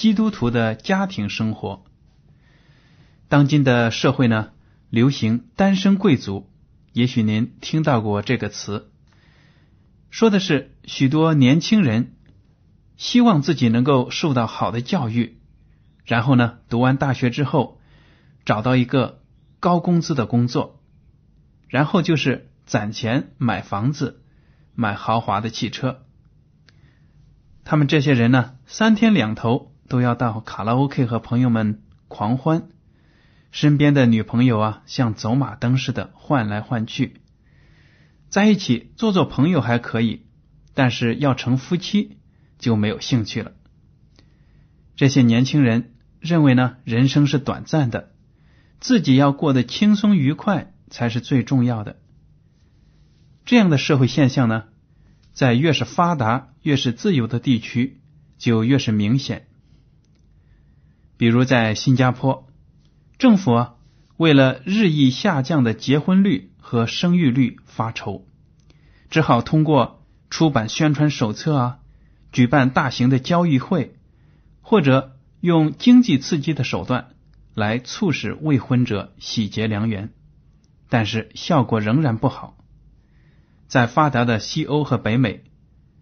基督徒的家庭生活。当今的社会呢，流行单身贵族，也许您听到过这个词，说的是许多年轻人希望自己能够受到好的教育，然后呢，读完大学之后找到一个高工资的工作，然后就是攒钱买房子。买豪华的汽车，他们这些人呢，三天两头都要到卡拉 OK 和朋友们狂欢，身边的女朋友啊，像走马灯似的换来换去，在一起做做朋友还可以，但是要成夫妻就没有兴趣了。这些年轻人认为呢，人生是短暂的，自己要过得轻松愉快才是最重要的。这样的社会现象呢？在越是发达、越是自由的地区，就越是明显。比如在新加坡，政府，为了日益下降的结婚率和生育率发愁，只好通过出版宣传手册啊，举办大型的交易会，或者用经济刺激的手段来促使未婚者喜结良缘，但是效果仍然不好。在发达的西欧和北美，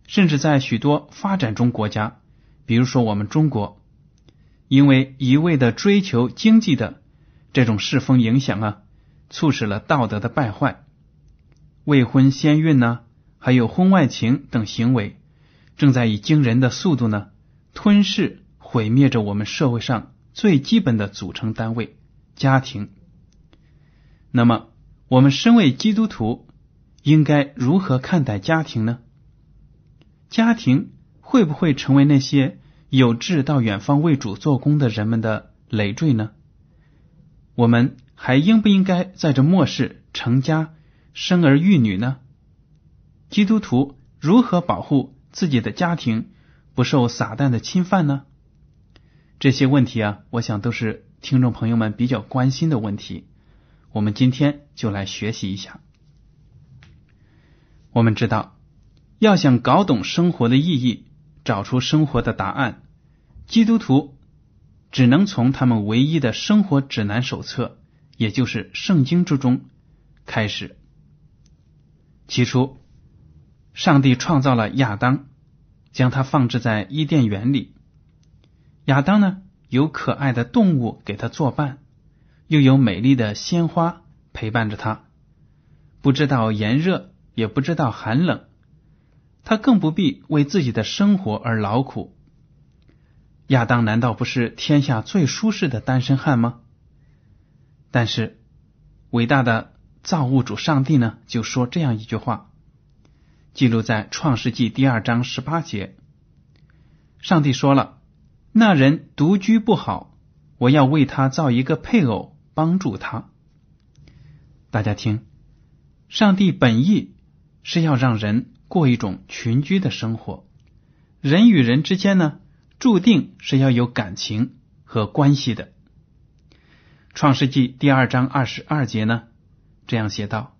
甚至在许多发展中国家，比如说我们中国，因为一味的追求经济的这种世风影响啊，促使了道德的败坏，未婚先孕呢，还有婚外情等行为，正在以惊人的速度呢吞噬毁灭着我们社会上最基本的组成单位——家庭。那么，我们身为基督徒。应该如何看待家庭呢？家庭会不会成为那些有志到远方为主做工的人们的累赘呢？我们还应不应该在这末世成家、生儿育女呢？基督徒如何保护自己的家庭不受撒旦的侵犯呢？这些问题啊，我想都是听众朋友们比较关心的问题。我们今天就来学习一下。我们知道，要想搞懂生活的意义，找出生活的答案，基督徒只能从他们唯一的生活指南手册，也就是圣经之中开始。起初，上帝创造了亚当，将他放置在伊甸园里。亚当呢，有可爱的动物给他作伴，又有美丽的鲜花陪伴着他，不知道炎热。也不知道寒冷，他更不必为自己的生活而劳苦。亚当难道不是天下最舒适的单身汉吗？但是，伟大的造物主上帝呢，就说这样一句话，记录在创世纪第二章十八节。上帝说了：“那人独居不好，我要为他造一个配偶，帮助他。”大家听，上帝本意。是要让人过一种群居的生活，人与人之间呢，注定是要有感情和关系的。创世纪第二章二十二节呢，这样写道：“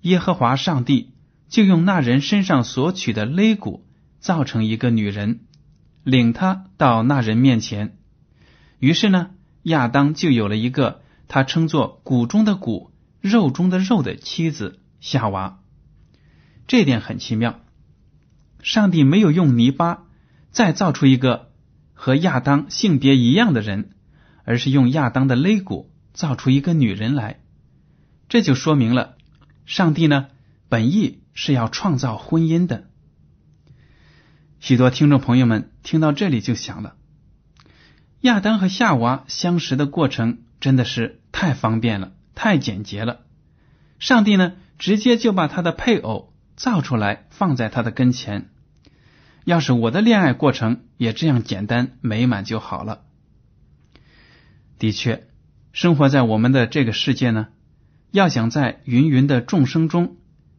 耶和华上帝就用那人身上所取的肋骨造成一个女人，领他到那人面前。于是呢，亚当就有了一个他称作骨中的骨、肉中的肉的妻子夏娃。这点很奇妙，上帝没有用泥巴再造出一个和亚当性别一样的人，而是用亚当的肋骨。”造出一个女人来，这就说明了上帝呢本意是要创造婚姻的。许多听众朋友们听到这里就想了：亚当和夏娃相识的过程真的是太方便了，太简洁了。上帝呢直接就把他的配偶造出来放在他的跟前。要是我的恋爱过程也这样简单美满就好了。的确。生活在我们的这个世界呢，要想在芸芸的众生中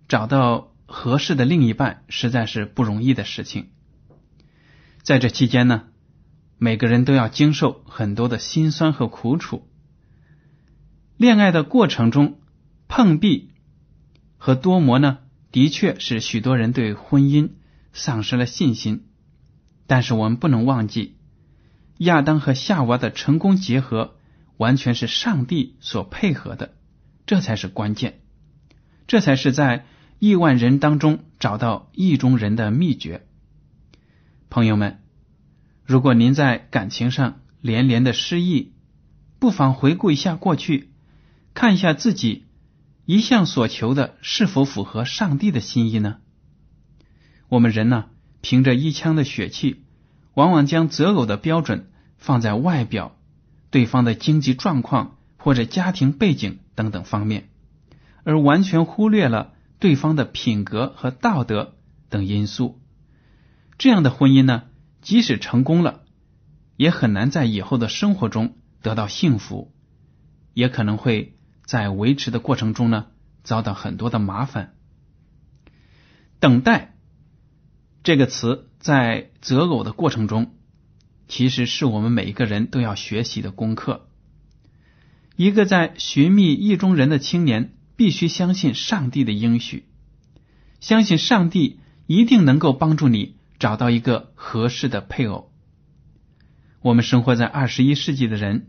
找到合适的另一半，实在是不容易的事情。在这期间呢，每个人都要经受很多的辛酸和苦楚。恋爱的过程中碰壁和多磨呢，的确是许多人对婚姻丧失了信心。但是我们不能忘记，亚当和夏娃的成功结合。完全是上帝所配合的，这才是关键，这才是在亿万人当中找到意中人的秘诀。朋友们，如果您在感情上连连的失意，不妨回顾一下过去，看一下自己一向所求的是否符合上帝的心意呢？我们人呢，凭着一腔的血气，往往将择偶的标准放在外表。对方的经济状况或者家庭背景等等方面，而完全忽略了对方的品格和道德等因素。这样的婚姻呢，即使成功了，也很难在以后的生活中得到幸福，也可能会在维持的过程中呢遭到很多的麻烦。等待这个词在择偶的过程中。其实是我们每一个人都要学习的功课。一个在寻觅意中人的青年，必须相信上帝的应许，相信上帝一定能够帮助你找到一个合适的配偶。我们生活在二十一世纪的人，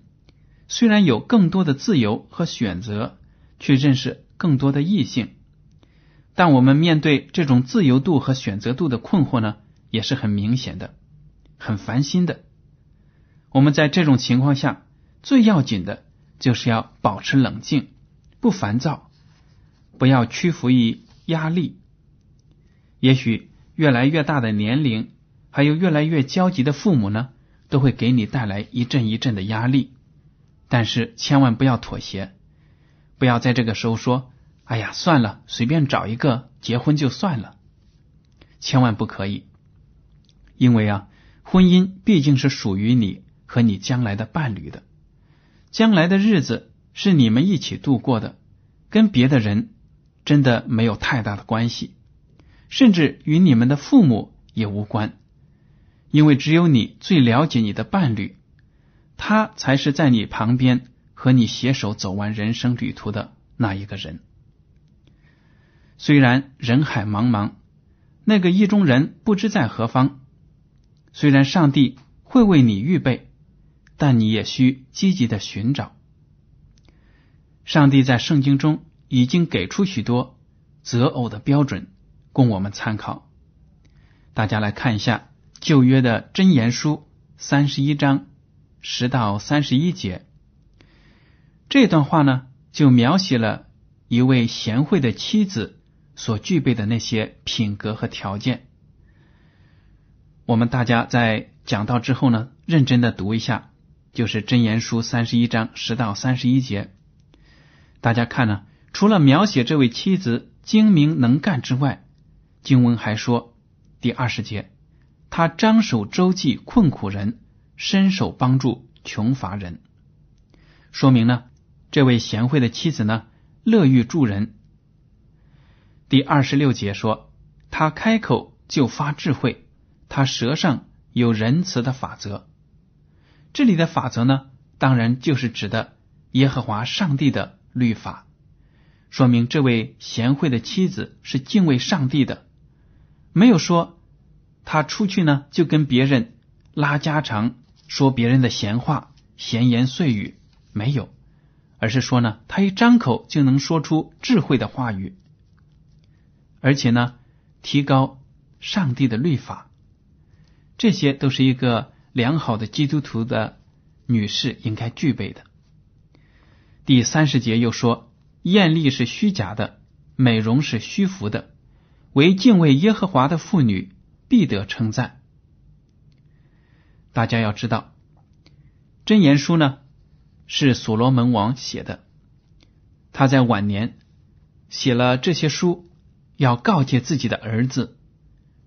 虽然有更多的自由和选择，去认识更多的异性，但我们面对这种自由度和选择度的困惑呢，也是很明显的。很烦心的。我们在这种情况下，最要紧的就是要保持冷静，不烦躁，不要屈服于压力。也许越来越大的年龄，还有越来越焦急的父母呢，都会给你带来一阵一阵的压力。但是千万不要妥协，不要在这个时候说：“哎呀，算了，随便找一个结婚就算了。”千万不可以，因为啊。婚姻毕竟是属于你和你将来的伴侣的，将来的日子是你们一起度过的，跟别的人真的没有太大的关系，甚至与你们的父母也无关，因为只有你最了解你的伴侣，他才是在你旁边和你携手走完人生旅途的那一个人。虽然人海茫茫，那个意中人不知在何方。虽然上帝会为你预备，但你也需积极的寻找。上帝在圣经中已经给出许多择偶的标准，供我们参考。大家来看一下旧约的箴言书三十一章十到三十一节，这段话呢，就描写了一位贤惠的妻子所具备的那些品格和条件。我们大家在讲到之后呢，认真的读一下，就是箴言书三十一章十到三十一节。大家看呢，除了描写这位妻子精明能干之外，经文还说第二十节，他张手周济困苦人，伸手帮助穷乏人，说明呢，这位贤惠的妻子呢，乐于助人。第二十六节说，他开口就发智慧。他舌上有仁慈的法则，这里的法则呢，当然就是指的耶和华上帝的律法，说明这位贤惠的妻子是敬畏上帝的，没有说他出去呢就跟别人拉家常，说别人的闲话、闲言碎语，没有，而是说呢，他一张口就能说出智慧的话语，而且呢，提高上帝的律法，这些都是一个良好的基督徒的女士应该具备的。第三十节又说：“艳丽是虚假的，美容是虚浮的，唯敬畏耶和华的妇女必得称赞。”大家要知道，《箴言书》呢是所罗门王写的，他在晚年写了这些书，要告诫自己的儿子，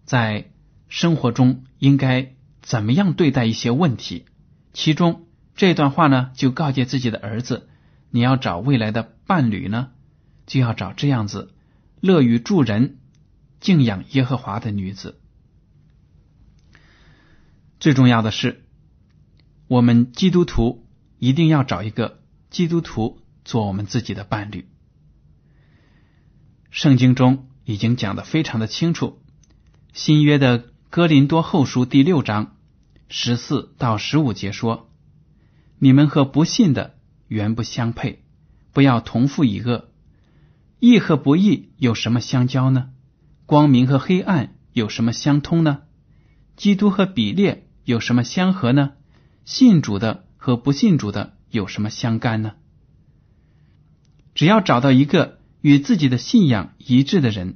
在生活中应该怎么样对待一些问题。其中这段话呢，就告诫自己的儿子。你要找未来的伴侣呢，就要找这样子乐于助人、敬仰耶和华的女子。最重要的是，我们基督徒一定要找一个基督徒做我们自己的伴侣。圣经中已经讲的非常的清楚，新约的哥林多后书第六章十四到十五节说：“你们和不信的。”原不相配，不要同父一恶。义和不义有什么相交呢？光明和黑暗有什么相通呢？基督和比列有什么相合呢？信主的和不信主的有什么相干呢？只要找到一个与自己的信仰一致的人，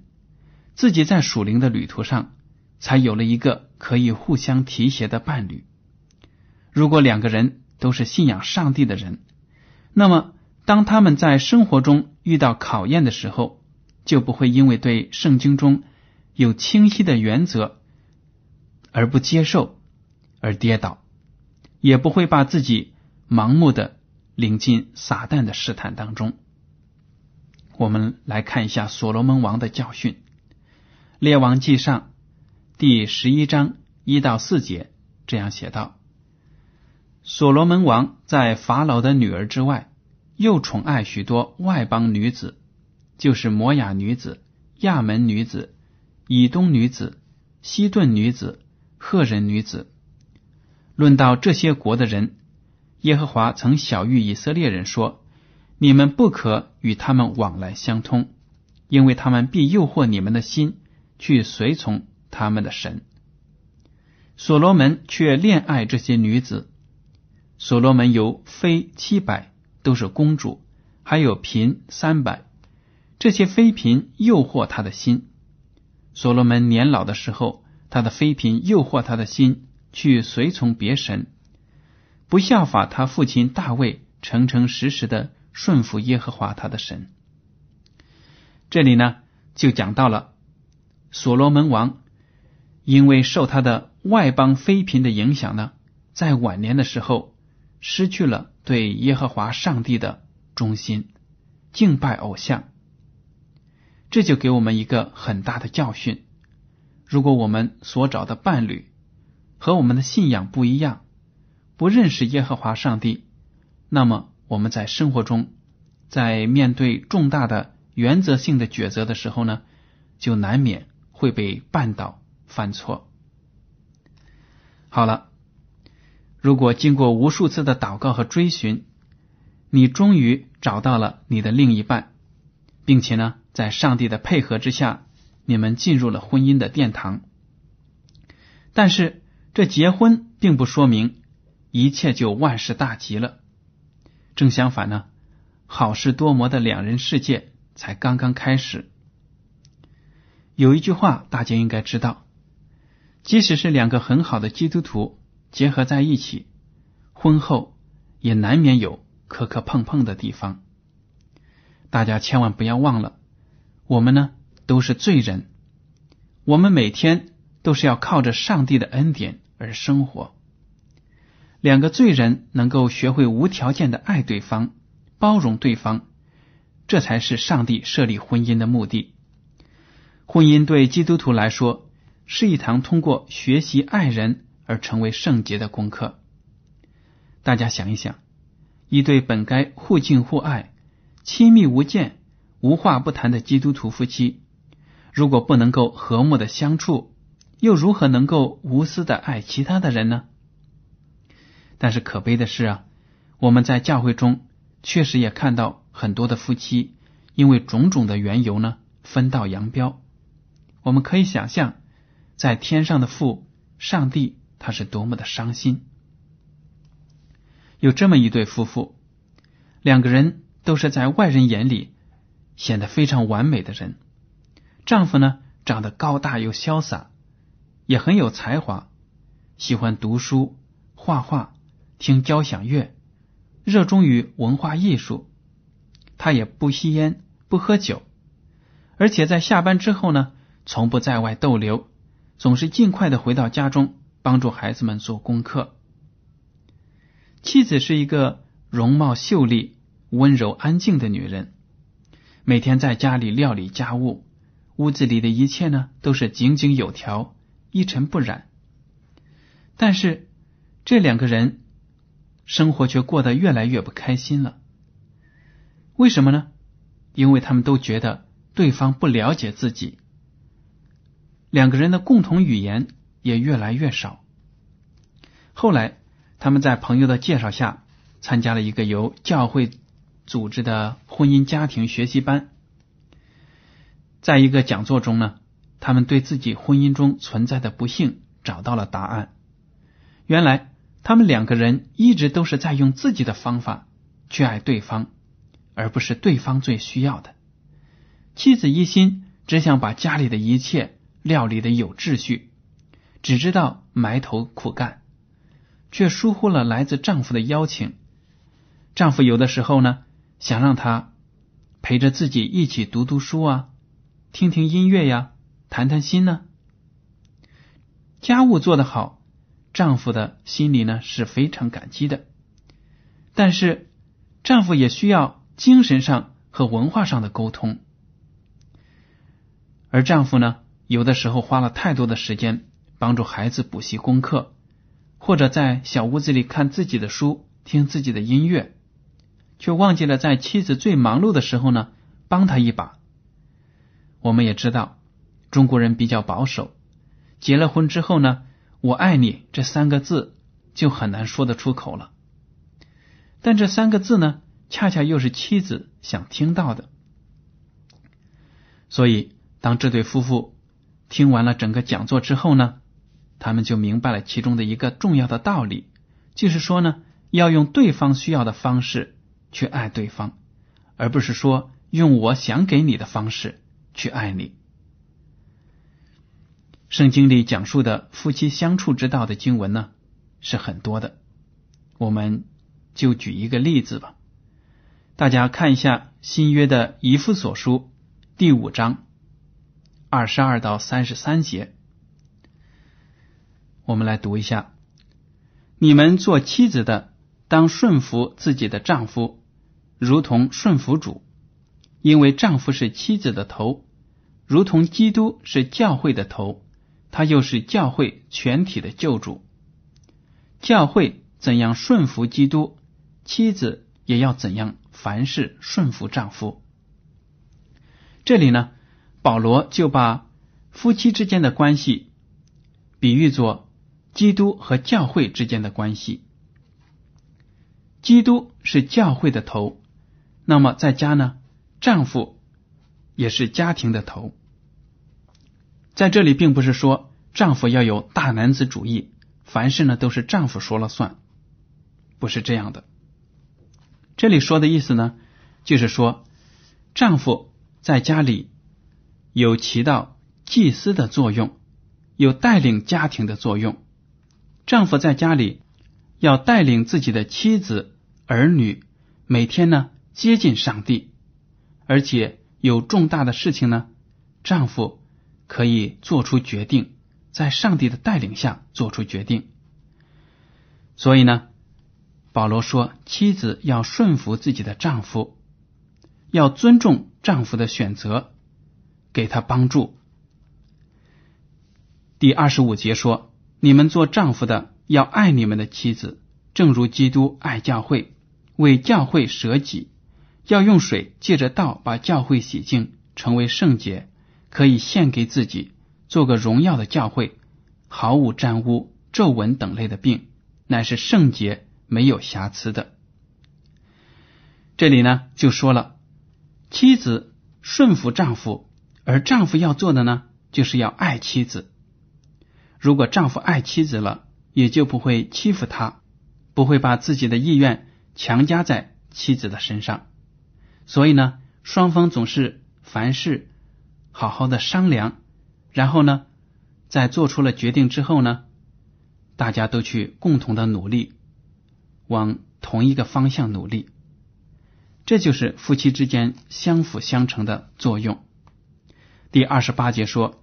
自己在属灵的旅途上才有了一个可以互相提携的伴侣。如果两个人都是信仰上帝的人，那么，当他们在生活中遇到考验的时候，就不会因为对圣经中有清晰的原则而不接受而跌倒，也不会把自己盲目的领进撒旦的试探当中。我们来看一下所罗门王的教训，《列王记上》第十一章一到四节这样写道。所罗门王在法老的女儿之外，又宠爱许多外邦女子，就是摩雅女子、亚门女子、以东女子、西顿女子、赫人女子。论到这些国的人，耶和华曾晓谕以色列人说：“你们不可与他们往来相通，因为他们必诱惑你们的心，去随从他们的神。”所罗门却恋爱这些女子。所罗门有妃七百，都是公主，还有嫔三百。这些妃嫔诱惑他的心。所罗门年老的时候，他的妃嫔诱惑他的心，去随从别神，不效法他父亲大卫，诚诚实实的顺服耶和华他的神。这里呢，就讲到了所罗门王，因为受他的外邦妃嫔的影响呢，在晚年的时候。失去了对耶和华上帝的忠心，敬拜偶像，这就给我们一个很大的教训。如果我们所找的伴侣和我们的信仰不一样，不认识耶和华上帝，那么我们在生活中，在面对重大的原则性的抉择的时候呢，就难免会被绊倒、犯错。好了。如果经过无数次的祷告和追寻，你终于找到了你的另一半，并且呢，在上帝的配合之下，你们进入了婚姻的殿堂。但是，这结婚并不说明一切就万事大吉了。正相反呢，好事多磨的两人世界才刚刚开始。有一句话大家应该知道：即使是两个很好的基督徒。结合在一起，婚后也难免有磕磕碰碰的地方。大家千万不要忘了，我们呢都是罪人，我们每天都是要靠着上帝的恩典而生活。两个罪人能够学会无条件的爱对方、包容对方，这才是上帝设立婚姻的目的。婚姻对基督徒来说是一堂通过学习爱人。而成为圣洁的功课。大家想一想，一对本该互敬互爱、亲密无间、无话不谈的基督徒夫妻，如果不能够和睦的相处，又如何能够无私的爱其他的人呢？但是可悲的是啊，我们在教会中确实也看到很多的夫妻，因为种种的缘由呢，分道扬镳。我们可以想象，在天上的父上帝他是多么的伤心。有这么一对夫妇，两个人都是在外人眼里显得非常完美的人。丈夫呢，长得高大又潇洒，也很有才华，喜欢读书、画画。听交响乐，热衷于文化艺术。他也不吸烟，不喝酒，而且在下班之后呢，从不在外逗留，总是尽快的回到家中，帮助孩子们做功课。妻子是一个容貌秀丽、温柔安静的女人，每天在家里料理家务，屋子里的一切呢都是井井有条、一尘不染。但是这两个人。生活却过得越来越不开心了。为什么呢？因为他们都觉得对方不了解自己，两个人的共同语言也越来越少。后来，他们在朋友的介绍下参加了一个由教会组织的婚姻家庭学习班。在一个讲座中呢，他们对自己婚姻中存在的不幸找到了答案。原来。他们两个人一直都是在用自己的方法去爱对方，而不是对方最需要的。妻子一心只想把家里的一切料理的有秩序，只知道埋头苦干，却疏忽了来自丈夫的邀请。丈夫有的时候呢，想让她陪着自己一起读读书啊，听听音乐呀，谈谈心呢。家务做得好。丈夫的心里呢是非常感激的，但是丈夫也需要精神上和文化上的沟通，而丈夫呢有的时候花了太多的时间帮助孩子补习功课，或者在小屋子里看自己的书、听自己的音乐，却忘记了在妻子最忙碌的时候呢帮他一把。我们也知道中国人比较保守，结了婚之后呢。我爱你这三个字就很难说得出口了，但这三个字呢，恰恰又是妻子想听到的。所以，当这对夫妇听完了整个讲座之后呢，他们就明白了其中的一个重要的道理，就是说呢，要用对方需要的方式去爱对方，而不是说用我想给你的方式去爱你。圣经里讲述的夫妻相处之道的经文呢是很多的，我们就举一个例子吧。大家看一下新约的以弗所书第五章二十二到三十三节，我们来读一下：你们做妻子的，当顺服自己的丈夫，如同顺服主，因为丈夫是妻子的头，如同基督是教会的头。他又是教会全体的救主。教会怎样顺服基督，妻子也要怎样凡事顺服丈夫。这里呢，保罗就把夫妻之间的关系比喻作基督和教会之间的关系。基督是教会的头，那么在家呢，丈夫也是家庭的头。在这里，并不是说丈夫要有大男子主义，凡事呢都是丈夫说了算，不是这样的。这里说的意思呢，就是说丈夫在家里有起到祭司的作用，有带领家庭的作用。丈夫在家里要带领自己的妻子儿女，每天呢接近上帝，而且有重大的事情呢，丈夫。可以做出决定，在上帝的带领下做出决定。所以呢，保罗说，妻子要顺服自己的丈夫，要尊重丈夫的选择，给他帮助。第二十五节说：“你们做丈夫的要爱你们的妻子，正如基督爱教会，为教会舍己，要用水借着道把教会洗净，成为圣洁，可以献给自己，做个荣耀的教会，毫无沾污、皱纹等类的病，乃是圣洁、没有瑕疵的。这里呢就说了，妻子顺服丈夫，而丈夫要做的呢，就是要爱妻子。如果丈夫爱妻子了，也就不会欺负她，不会把自己的意愿强加在妻子的身上。所以呢，双方总是凡事好好的商量，然后呢，在做出了决定之后呢，大家都去共同的努力，往同一个方向努力。这就是夫妻之间相辅相成的作用。第二十八节说。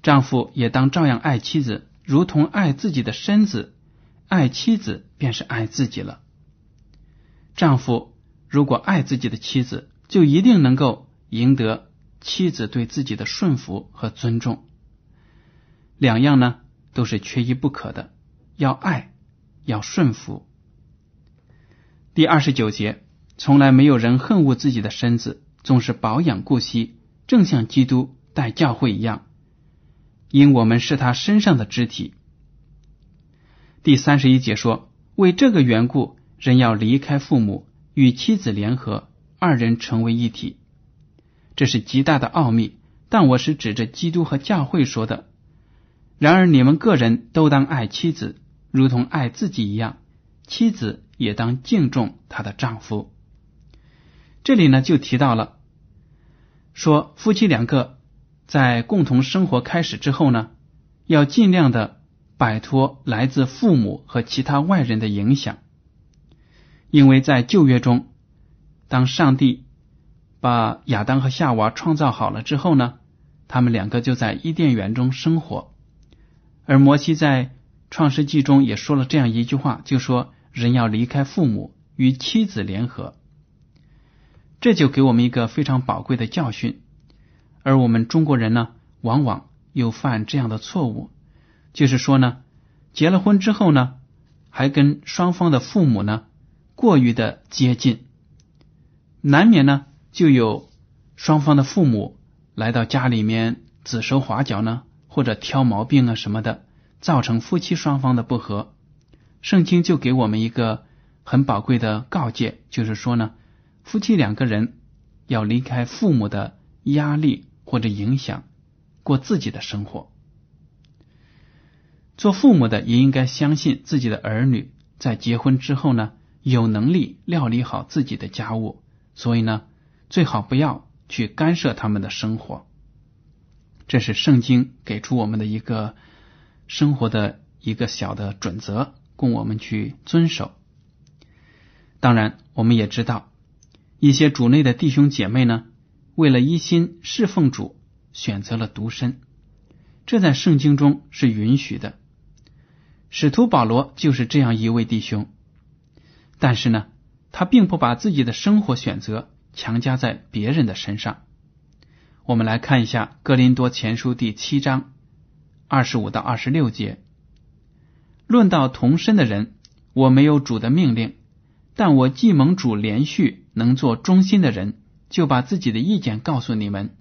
丈夫也当照样爱妻子，如同爱自己的身子；爱妻子便是爱自己了。丈夫如果爱自己的妻子，就一定能够赢得妻子对自己的顺服和尊重。两样呢都是缺一不可的，要爱，要顺服。第二十九节，从来没有人恨恶自己的身子，总是保养顾惜，正像基督待教会一样。因我们是他身上的肢体。第三十一节说，为这个缘故，人要离开父母，与妻子联合，二人成为一体。这是极大的奥秘，但我是指着基督和教会说的。然而，你们个人都当爱妻子，如同爱自己一样；妻子也当敬重她的丈夫。这里呢，就提到了说夫妻两个。在共同生活开始之后呢，要尽量的摆脱来自父母和其他外人的影响，因为在旧约中，当上帝把亚当和夏娃创造好了之后呢，他们两个就在伊甸园中生活，而摩西在创世纪中也说了这样一句话，就说人要离开父母与妻子联合，这就给我们一个非常宝贵的教训。而我们中国人呢，往往又犯这样的错误，就是说呢，结了婚之后呢，还跟双方的父母呢过于的接近，难免呢就有双方的父母来到家里面指手画脚呢，或者挑毛病啊什么的，造成夫妻双方的不和。圣经就给我们一个很宝贵的告诫，就是说呢，夫妻两个人要离开父母的压力。或者影响过自己的生活，做父母的也应该相信自己的儿女在结婚之后呢，有能力料理好自己的家务，所以呢，最好不要去干涉他们的生活。这是圣经给出我们的一个生活的一个小的准则，供我们去遵守。当然，我们也知道一些主内的弟兄姐妹呢。为了一心侍奉主，选择了独身，这在圣经中是允许的。使徒保罗就是这样一位弟兄，但是呢，他并不把自己的生活选择强加在别人的身上。我们来看一下《哥林多前书》第七章二十五到二十六节：论到同身的人，我没有主的命令，但我既蒙主连续能做忠心的人。就把自己的意见告诉你们。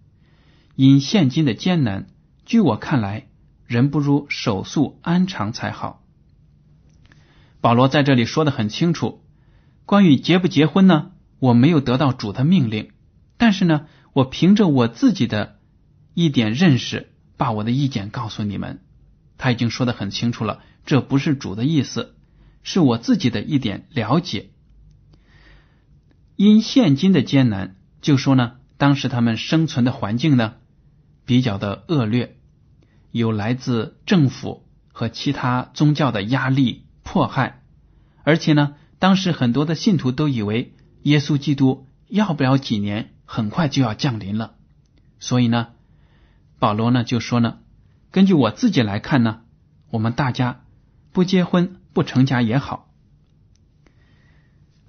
因现今的艰难，据我看来，人不如手速安常才好。保罗在这里说的很清楚，关于结不结婚呢，我没有得到主的命令，但是呢，我凭着我自己的一点认识，把我的意见告诉你们。他已经说的很清楚了，这不是主的意思，是我自己的一点了解。因现今的艰难。就说呢，当时他们生存的环境呢比较的恶劣，有来自政府和其他宗教的压力迫害，而且呢，当时很多的信徒都以为耶稣基督要不了几年，很快就要降临了，所以呢，保罗呢就说呢，根据我自己来看呢，我们大家不结婚不成家也好。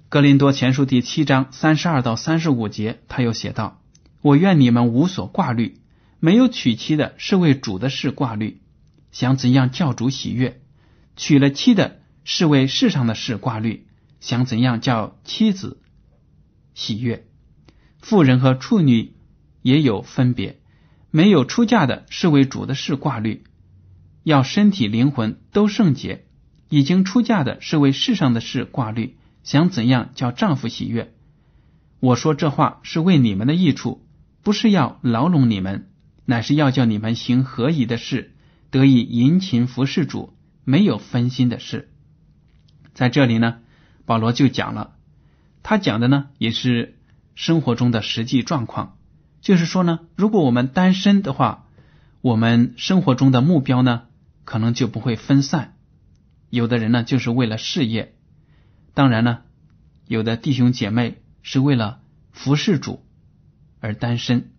格林多前书第七章三十二到三十五节，他又写道：“我愿你们无所挂虑，没有娶妻的是为主的事挂虑，想怎样教主喜悦；娶了妻的是为世上的事挂虑，想怎样叫妻子喜悦。妇人和处女也有分别，没有出嫁的是为主的事挂虑，要身体灵魂都圣洁；已经出嫁的是为世上的事挂虑，想怎样叫丈夫喜悦。我说这话是为你们的益处，不是要牢笼你们，乃是要叫你们行合宜的事，得以殷勤服侍主，没有分心的事。在这里呢，保罗就讲了，他讲的呢也是生活中的实际状况，就是说呢，如果我们单身的话，我们生活中的目标呢可能就不会分散。有的人呢就是为了事业，当然呢，有的弟兄姐妹。是为了服侍主而单身。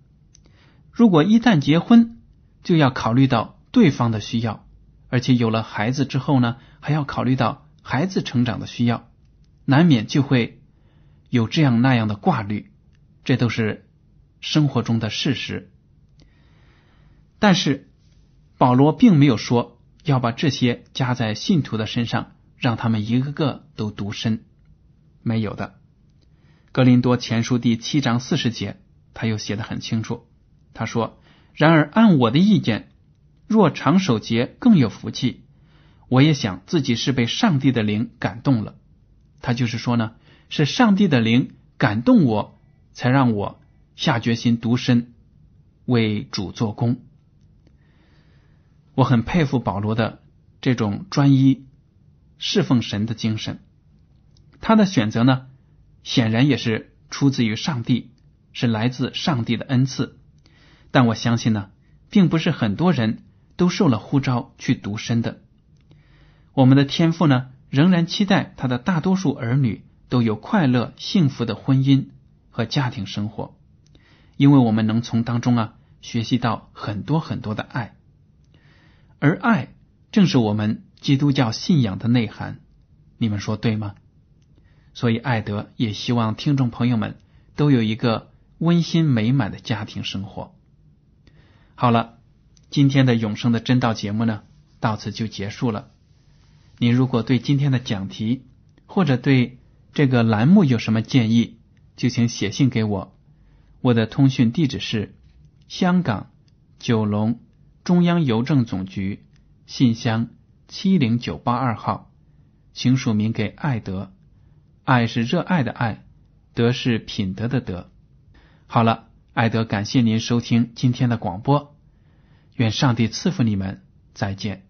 如果一旦结婚，就要考虑到对方的需要，而且有了孩子之后呢，还要考虑到孩子成长的需要，难免就会有这样那样的挂虑。这都是生活中的事实。但是保罗并没有说要把这些加在信徒的身上，让他们一个个都独身，没有的。格林多前书第七章四十节，他又写的很清楚。他说：“然而按我的意见，若长守节更有福气。我也想自己是被上帝的灵感动了。他就是说呢，是上帝的灵感动我，才让我下决心独身为主做工。我很佩服保罗的这种专一侍奉神的精神。他的选择呢？”显然也是出自于上帝，是来自上帝的恩赐。但我相信呢，并不是很多人都受了呼召去独身的。我们的天父呢，仍然期待他的大多数儿女都有快乐幸福的婚姻和家庭生活，因为我们能从当中啊学习到很多很多的爱，而爱正是我们基督教信仰的内涵。你们说对吗？所以，艾德也希望听众朋友们都有一个温馨美满的家庭生活。好了，今天的永生的真道节目呢，到此就结束了。您如果对今天的讲题或者对这个栏目有什么建议，就请写信给我。我的通讯地址是香港九龙中央邮政总局信箱七零九八二号，请署名给艾德。爱是热爱的爱，德是品德的德。好了，艾德，感谢您收听今天的广播，愿上帝赐福你们，再见。